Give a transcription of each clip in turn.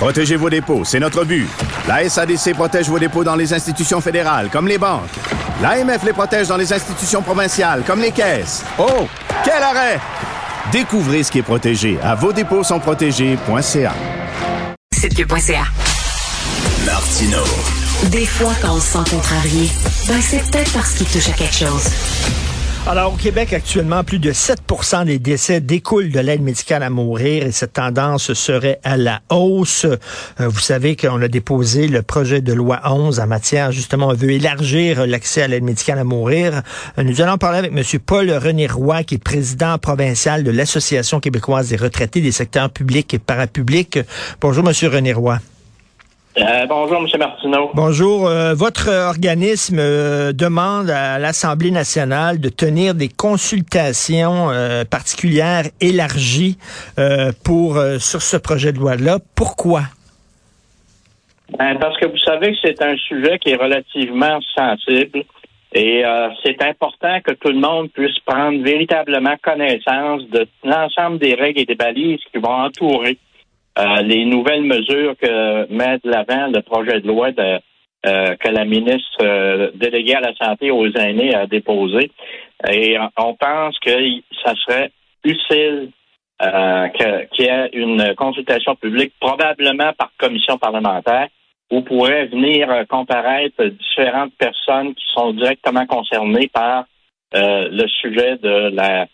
Protégez vos dépôts, c'est notre but. La SADC protège vos dépôts dans les institutions fédérales, comme les banques. L'AMF les protège dans les institutions provinciales, comme les caisses. Oh, quel arrêt! Découvrez ce qui est protégé à vos dépôts sont protégés.ca. Site.ca. Martino. Des fois, quand on se sent contrarié, ben c'est peut-être parce qu'il touche à quelque chose. Alors, au Québec, actuellement, plus de 7% des décès découlent de l'aide médicale à mourir et cette tendance serait à la hausse. Euh, vous savez qu'on a déposé le projet de loi 11 en matière, justement, on veut élargir l'accès à l'aide médicale à mourir. Euh, nous allons parler avec M. Paul René Roy, qui est président provincial de l'Association québécoise des retraités des secteurs publics et parapublics. Bonjour, M. René Roy. Euh, bonjour, M. Martineau. Bonjour. Euh, votre organisme euh, demande à l'Assemblée nationale de tenir des consultations particulières élargies pour sur ce projet de loi-là. Pourquoi? Ben, parce que vous savez que c'est un sujet qui est relativement sensible et c'est important que tout le monde puisse prendre véritablement connaissance de l'ensemble des règles et des balises qui vont entourer euh, les nouvelles mesures que met de l'avant le projet de loi euh, que la ministre euh, déléguée à la santé aux aînés a déposé. Et on pense que ça serait utile qu'il y ait une consultation publique, probablement par commission parlementaire, où pourraient venir comparaître différentes personnes qui sont directement concernées par le sujet de la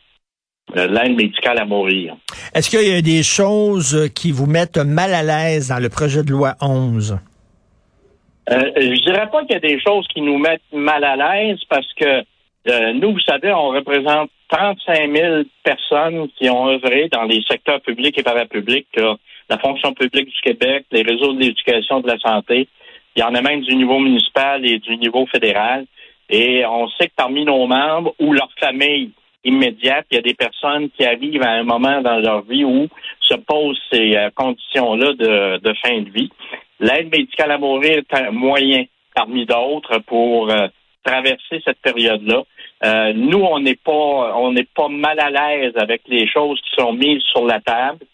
l'aide médicale à mourir. Est-ce qu'il y a des choses qui vous mettent mal à l'aise dans le projet de loi 11? Euh, je dirais pas qu'il y a des choses qui nous mettent mal à l'aise parce que euh, nous, vous savez, on représente 35 000 personnes qui ont œuvré dans les secteurs publics et parapublics, la fonction publique du Québec, les réseaux de l'éducation, de la santé. Il y en a même du niveau municipal et du niveau fédéral. Et on sait que parmi nos membres ou leurs familles Il y a des personnes qui arrivent à un moment dans leur vie où se posent ces euh, conditions-là de, fin de vie. L'aide médicale à mourir est un moyen parmi d'autres pour euh, traverser cette période-là. Euh, nous, on n'est pas on n'est pas mal à l'aise avec les choses qui sont mises sur la table.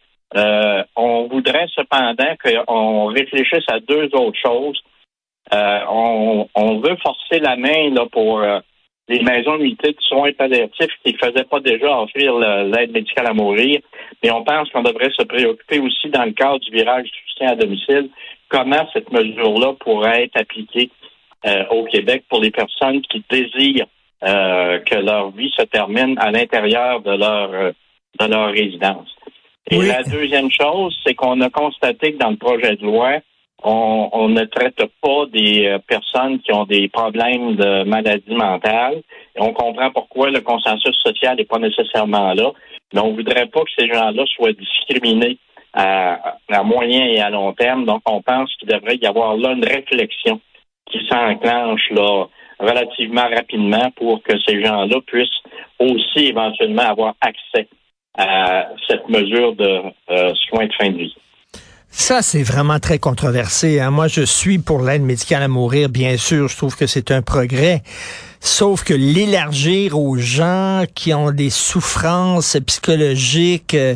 on voudrait cependant qu'on réfléchisse à deux autres choses. on, on veut forcer la main là pour les maisons unités de soins palliatifs qui ne faisaient pas déjà offrir l'aide médicale à mourir. Mais on pense qu'on devrait se préoccuper aussi dans le cadre du virage du soutien à domicile, comment cette mesure-là pourrait être appliquée euh, au Québec pour les personnes qui désirent euh, que leur vie se termine à l'intérieur de leur euh, de leur résidence. Et la deuxième chose, c'est qu'on a constaté que dans le projet de loi, on, ne traite pas des euh, personnes qui ont des problèmes de maladie mentale. Et on comprend pourquoi le consensus social n'est pas nécessairement là. Mais on voudrait pas que ces gens-là soient discriminés à, moyen et à long terme. Donc, on pense qu'il devrait y avoir là une réflexion qui s'enclenche là relativement rapidement pour que ces gens-là puissent aussi éventuellement avoir accès à cette mesure de euh, soins de fin de vie. Ça, c'est vraiment très controversé. Hein. Moi, je suis pour l'aide médicale à mourir, bien sûr. Je trouve que c'est un progrès. Sauf que l'élargir aux gens qui ont des souffrances psychologiques, euh,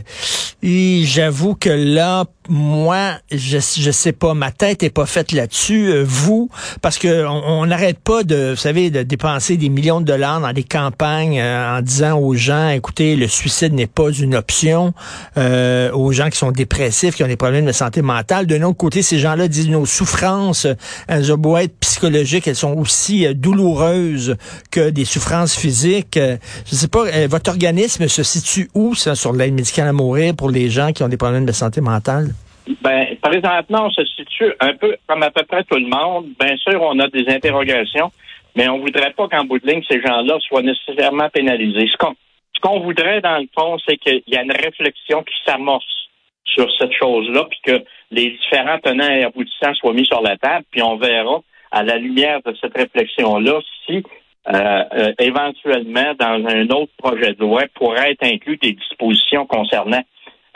j'avoue que là, moi, je je sais pas, ma tête est pas faite là-dessus. Euh, vous, parce que on n'arrête pas de, vous savez, de dépenser des millions de dollars dans des campagnes euh, en disant aux gens, écoutez, le suicide n'est pas une option. Euh, aux gens qui sont dépressifs, qui ont des problèmes de santé mentale. D'un autre côté, ces gens-là disent nos souffrances, elles ont beau être psychologiques, elles sont aussi douloureuses que des souffrances physiques. je sais pas, votre organisme se situe où ça sur l'aide médicale à mourir pour les gens qui ont des problèmes de santé mentale? Ben, présentement, on se situe un peu comme à peu près tout le monde. Bien sûr, on a des interrogations, mais on voudrait pas qu'en bout de ligne, ces gens-là soient nécessairement pénalisés. Ce qu'on, voudrait, dans le fond, c'est qu'il y a une réflexion qui s'amorce sur cette chose-là, puis que les différents tenants et aboutissants soient mis sur la table, puis on verra à la lumière de cette réflexion-là si euh, euh, éventuellement dans un autre projet de loi pourrait être inclus des dispositions concernant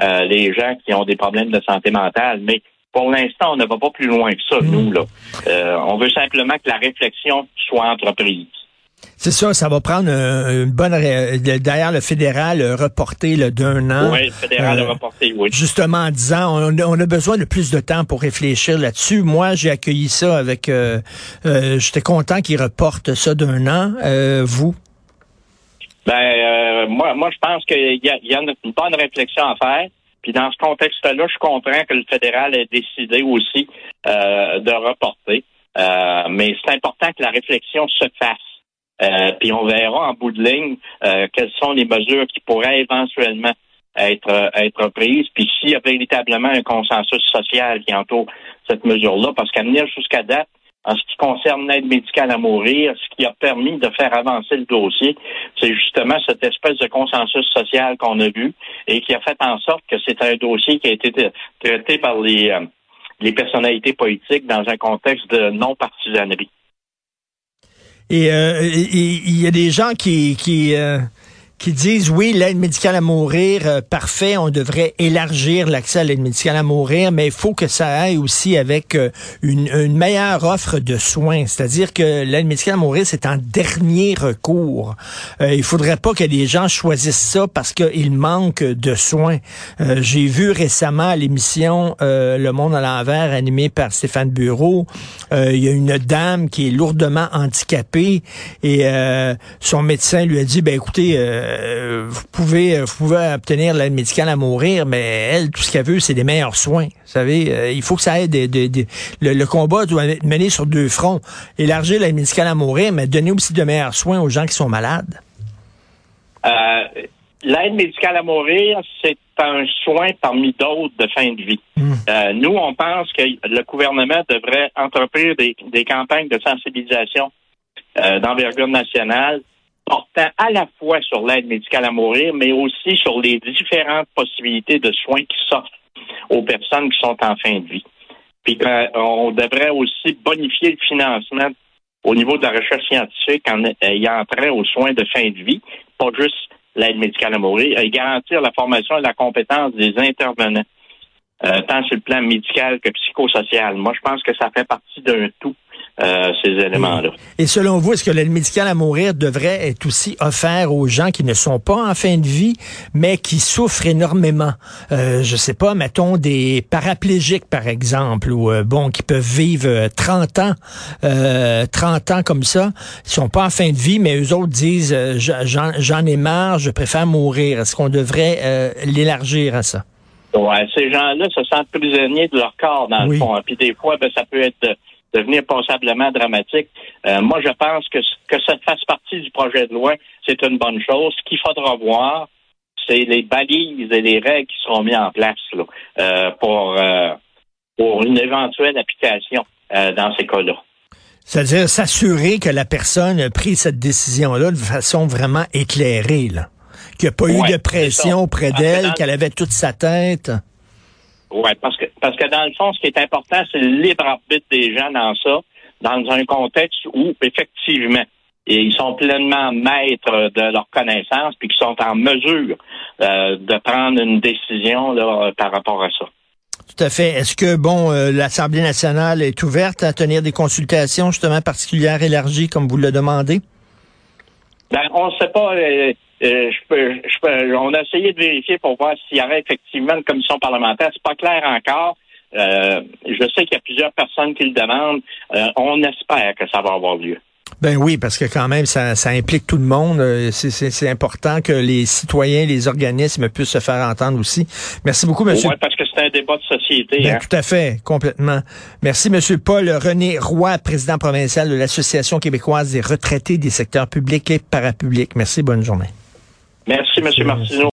euh, les gens qui ont des problèmes de santé mentale. Mais pour l'instant, on ne va pas plus loin que ça, nous. Là. on veut simplement que la réflexion soit entreprise. C'est ça, ça va prendre une bonne... D'ailleurs, le fédéral a reporté d'un an. Oui, le fédéral a reporté, oui. Justement en disant, on, a besoin de plus de temps pour réfléchir là-dessus. Moi, j'ai accueilli ça avec... Euh, J'étais content qu'il reporte ça d'un an. vous? Ben, moi, moi, je pense qu'il y a, y a une bonne réflexion à faire. Puis dans ce contexte-là, je comprends que le fédéral ait décidé aussi de reporter. mais c'est important que la réflexion se fasse. Euh, puis on verra en bout de ligne euh, quelles sont les mesures qui pourraient éventuellement être euh, être prises. Puis s'il y a véritablement un consensus social qui entoure cette mesure-là, parce qu'à venir jusqu'à date, en ce qui concerne l'aide médicale à mourir, ce qui a permis de faire avancer le dossier, c'est justement cette espèce de consensus social qu'on a vu et qui a fait en sorte que c'est un dossier qui a été traité par les, les personnalités politiques dans un contexte de non-partisanerie. Et euh, il y a des gens qui, qui, euh, qui disent oui, l'aide médicale à mourir, euh, parfait, on devrait élargir l'accès à l'aide médicale à mourir, mais il faut que ça aille aussi avec euh, une, une, meilleure offre de soins. C'est-à-dire que l'aide médicale à mourir, c'est un dernier recours. Euh, il faudrait pas que les gens choisissent ça parce qu'il manque de soins. Euh, j'ai vu récemment à l'émission Le Monde à l'envers, animée par Stéphane Bureau, il y a une dame qui est lourdement handicapée et son médecin lui a dit, ben écoutez, euh, vous pouvez euh, vous pouvez obtenir l'aide médicale à mourir, mais elle, tout ce qu'elle veut, c'est des meilleurs soins. Vous savez, euh, il faut que ça aide. le, combat doit être mené sur deux fronts. Élargir l'aide médicale à mourir, mais donner aussi de meilleurs soins aux gens qui sont malades. L'aide médicale à mourir, c'est un soin parmi d'autres de fin de vie. Hmm. nous, on pense que le gouvernement devrait entreprendre des, des campagnes de sensibilisation d'envergure nationale portant à la fois sur l'aide médicale à mourir, mais aussi sur les différentes possibilités de soins qui s'offrent aux personnes qui sont en fin de vie. Puis euh, on devrait aussi bonifier le financement au niveau de la recherche scientifique en ayant trait aux soins de fin de vie, pas juste l'aide médicale à mourir, et garantir la formation et la compétence des intervenants, euh, tant sur le plan médical que psychosocial. Moi, je pense que ça fait partie d'un tout euh, ces éléments-là. Et selon vous, est-ce que l'aide médicale à mourir devrait être aussi offert aux gens qui ne sont pas en fin de vie, mais qui souffrent énormément? Euh, je sais pas, mettons des paraplégiques, par exemple, ou euh, bon, qui peuvent vivre 30 ans, 30 ans comme ça, ils sont pas en fin de vie, mais eux autres disent j'en ai marre, je préfère mourir. Est-ce qu'on devrait l'élargir à ça? Ouais, ces gens-là se sentent prisonniers de leur corps, dans le fond. Puis des fois, ben, ça peut être devenir passablement dramatique. Euh, moi, je pense que que ça fasse partie du projet de loi, c'est une bonne chose. Ce qu'il faudra voir, c'est les balises et les règles qui seront mises en place là, euh, pour euh, pour une éventuelle application dans ces cas-là. C'est-à-dire s'assurer que la personne a pris cette décision-là de façon vraiment éclairée, là. Qu'il n'y a pas eu de pression auprès d'elle, qu'elle avait toute sa tête. Oui, parce que parce que dans le fond, ce qui est important, c'est le libre arbitre des gens dans ça, dans un contexte où effectivement ils sont pleinement maîtres de leurs connaissances puis qu'ils sont en mesure euh, de prendre une décision là, par rapport à ça. Tout à fait. Est-ce que bon, euh, l'Assemblée nationale est ouverte à tenir des consultations justement particulières élargies comme vous le demandez? Ben, on ne sait pas. Euh, euh, je peux, je peux, on a essayé de vérifier pour voir s'il y aurait effectivement une commission parlementaire. C'est pas clair encore. Euh, je sais qu'il y a plusieurs personnes qui le demandent. Euh, on espère que ça va avoir lieu. Ben oui, parce que quand même, ça, ça implique tout le monde. C'est important que les citoyens, les organismes puissent se faire entendre aussi. Merci beaucoup, monsieur. Oui, parce que c'est un débat de société. Ben, hein. Tout à fait, complètement. Merci, monsieur Paul René Roy, président provincial de l'Association québécoise des retraités des secteurs publics et parapublics. Merci, bonne journée. Merci, M. Martineau.